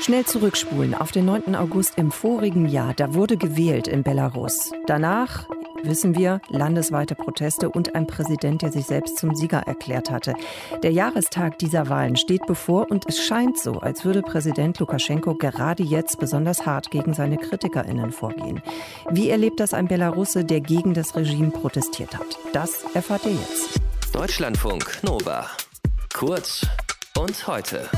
Schnell zurückspulen auf den 9. August im vorigen Jahr. Da wurde gewählt in Belarus. Danach wissen wir, landesweite Proteste und ein Präsident, der sich selbst zum Sieger erklärt hatte. Der Jahrestag dieser Wahlen steht bevor und es scheint so, als würde Präsident Lukaschenko gerade jetzt besonders hart gegen seine KritikerInnen vorgehen. Wie erlebt das ein Belarusse, der gegen das Regime protestiert hat? Das erfahrt ihr jetzt. Deutschlandfunk Nova. Kurz und heute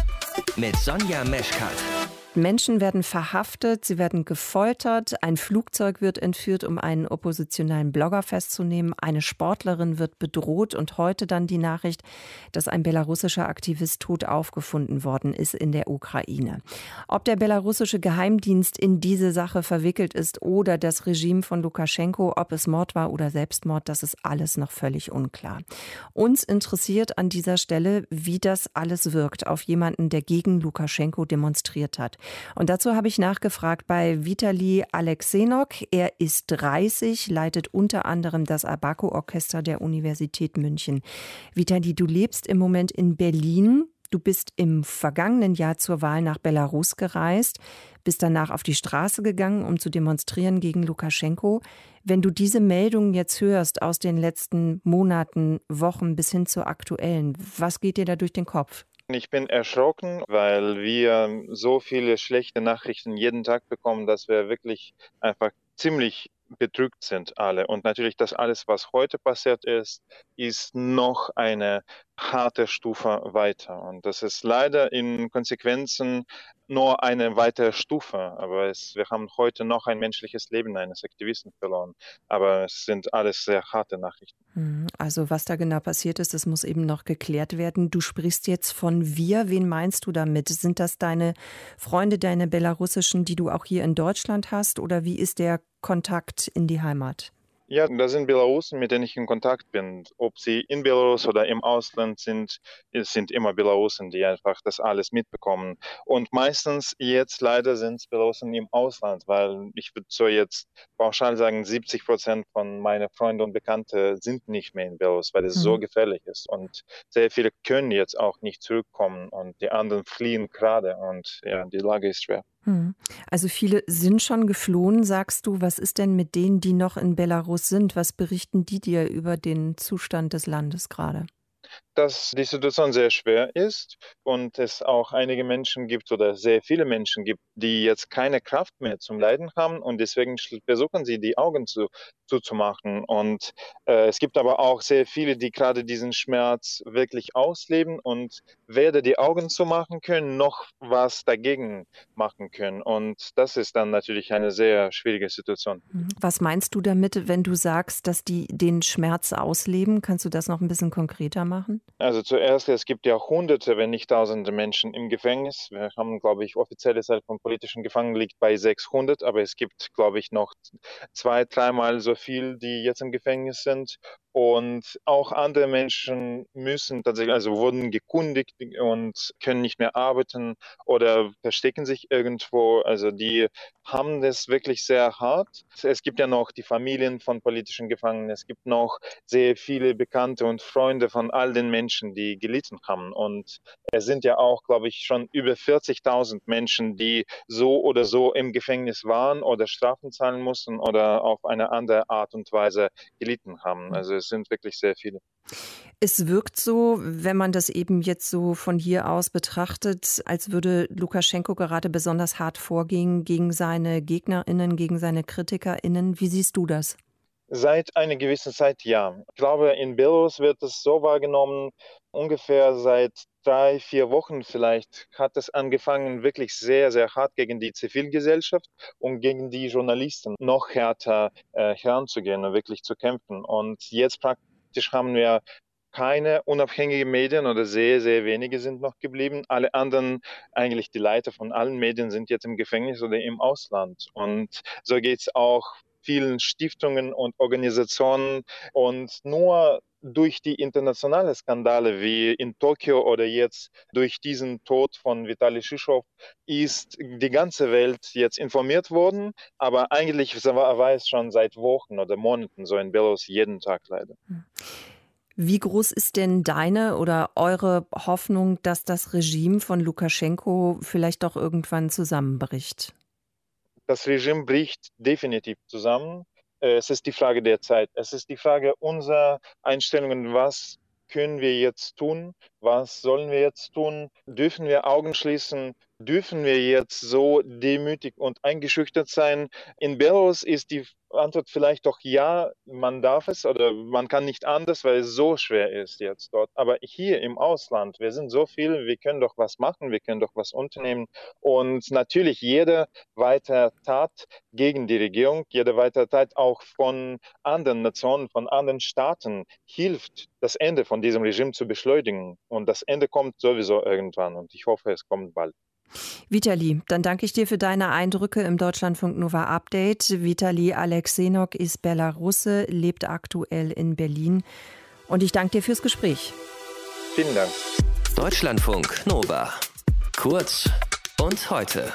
mit Sonja Meschkat. Menschen werden verhaftet, sie werden gefoltert, ein Flugzeug wird entführt, um einen oppositionellen Blogger festzunehmen, eine Sportlerin wird bedroht und heute dann die Nachricht, dass ein belarussischer Aktivist tot aufgefunden worden ist in der Ukraine. Ob der belarussische Geheimdienst in diese Sache verwickelt ist oder das Regime von Lukaschenko, ob es Mord war oder Selbstmord, das ist alles noch völlig unklar. Uns interessiert an dieser Stelle, wie das alles wirkt auf jemanden, der gegen Lukaschenko demonstriert hat. Und dazu habe ich nachgefragt bei Vitali Alexenok. Er ist 30, leitet unter anderem das Abaco-Orchester der Universität München. Vitali, du lebst im Moment in Berlin. Du bist im vergangenen Jahr zur Wahl nach Belarus gereist, bist danach auf die Straße gegangen, um zu demonstrieren gegen Lukaschenko. Wenn du diese Meldungen jetzt hörst aus den letzten Monaten, Wochen bis hin zur aktuellen, was geht dir da durch den Kopf? Ich bin erschrocken, weil wir so viele schlechte Nachrichten jeden Tag bekommen, dass wir wirklich einfach ziemlich bedrückt sind alle. Und natürlich das alles, was heute passiert ist, ist noch eine harte Stufe weiter. Und das ist leider in Konsequenzen nur eine weitere Stufe. Aber es, wir haben heute noch ein menschliches Leben eines Aktivisten verloren. Aber es sind alles sehr harte Nachrichten. Hm, also was da genau passiert ist, das muss eben noch geklärt werden. Du sprichst jetzt von wir. Wen meinst du damit? Sind das deine Freunde, deine belarussischen, die du auch hier in Deutschland hast? Oder wie ist der Kontakt in die Heimat? Ja, das sind Belarusen, mit denen ich in Kontakt bin. Ob sie in Belarus oder im Ausland sind, es sind immer Belarusen, die einfach das alles mitbekommen. Und meistens jetzt leider sind es Belarusen im Ausland, weil ich würde so jetzt pauschal sagen, 70 Prozent von meinen Freunden und Bekannten sind nicht mehr in Belarus, weil es mhm. so gefährlich ist. Und sehr viele können jetzt auch nicht zurückkommen und die anderen fliehen gerade und ja, die Lage ist schwer. Hm. Also viele sind schon geflohen, sagst du. Was ist denn mit denen, die noch in Belarus sind? Was berichten die dir über den Zustand des Landes gerade? Dass die Situation sehr schwer ist und es auch einige Menschen gibt oder sehr viele Menschen gibt, die jetzt keine Kraft mehr zum Leiden haben und deswegen versuchen sie die Augen zu, zuzumachen. Und äh, es gibt aber auch sehr viele, die gerade diesen Schmerz wirklich ausleben und weder die Augen zu machen können, noch was dagegen machen können. Und das ist dann natürlich eine sehr schwierige Situation. Mhm. Was meinst du damit, wenn du sagst, dass die den Schmerz ausleben? Kannst du das noch ein bisschen konkreter machen? Also zuerst, es gibt ja hunderte, wenn nicht tausende Menschen im Gefängnis. Wir haben, glaube ich, offizielle Zahl von politischen Gefangenen liegt bei 600, aber es gibt, glaube ich, noch zwei, dreimal so viel, die jetzt im Gefängnis sind. Und auch andere Menschen müssen tatsächlich, also wurden gekundigt und können nicht mehr arbeiten oder verstecken sich irgendwo. Also die haben das wirklich sehr hart. Es gibt ja noch die Familien von politischen Gefangenen. Es gibt noch sehr viele Bekannte und Freunde von all den Menschen, die gelitten haben. Und es sind ja auch, glaube ich, schon über 40.000 Menschen, die so oder so im Gefängnis waren oder Strafen zahlen mussten oder auf eine andere Art und Weise gelitten haben. Also es sind wirklich sehr viele. Es wirkt so, wenn man das eben jetzt so von hier aus betrachtet, als würde Lukaschenko gerade besonders hart vorgehen gegen seine Gegnerinnen, gegen seine Kritikerinnen. Wie siehst du das? Seit einer gewissen Zeit ja. Ich glaube, in Belarus wird es so wahrgenommen, ungefähr seit drei, vier Wochen vielleicht hat es angefangen, wirklich sehr, sehr hart gegen die Zivilgesellschaft und gegen die Journalisten noch härter äh, heranzugehen und wirklich zu kämpfen. Und jetzt praktisch haben wir keine unabhängigen Medien oder sehr, sehr wenige sind noch geblieben. Alle anderen, eigentlich die Leiter von allen Medien sind jetzt im Gefängnis oder im Ausland. Und so geht es auch vielen Stiftungen und Organisationen. Und nur durch die internationalen Skandale wie in Tokio oder jetzt durch diesen Tod von Vitali Shishov ist die ganze Welt jetzt informiert worden. Aber eigentlich war es schon seit Wochen oder Monaten so in Belarus jeden Tag leider. Hm. Wie groß ist denn deine oder eure Hoffnung, dass das Regime von Lukaschenko vielleicht doch irgendwann zusammenbricht? Das Regime bricht definitiv zusammen. Äh, es ist die Frage der Zeit. Es ist die Frage unserer Einstellungen, was können wir jetzt tun? Was sollen wir jetzt tun? Dürfen wir Augen schließen? Dürfen wir jetzt so demütig und eingeschüchtert sein? In Belarus ist die Antwort vielleicht doch ja, man darf es oder man kann nicht anders, weil es so schwer ist jetzt dort. Aber hier im Ausland, wir sind so viel, wir können doch was machen, wir können doch was unternehmen. Und natürlich jede weitere Tat gegen die Regierung, jede weitere Tat auch von anderen Nationen, von anderen Staaten hilft, das Ende von diesem Regime zu beschleunigen. Und das Ende kommt sowieso irgendwann und ich hoffe, es kommt bald. Vitali, dann danke ich dir für deine Eindrücke im Deutschlandfunk Nova Update. Vitali Alexenok ist Belarusse, lebt aktuell in Berlin. Und ich danke dir fürs Gespräch. Vielen Dank. Deutschlandfunk Nova. Kurz und heute.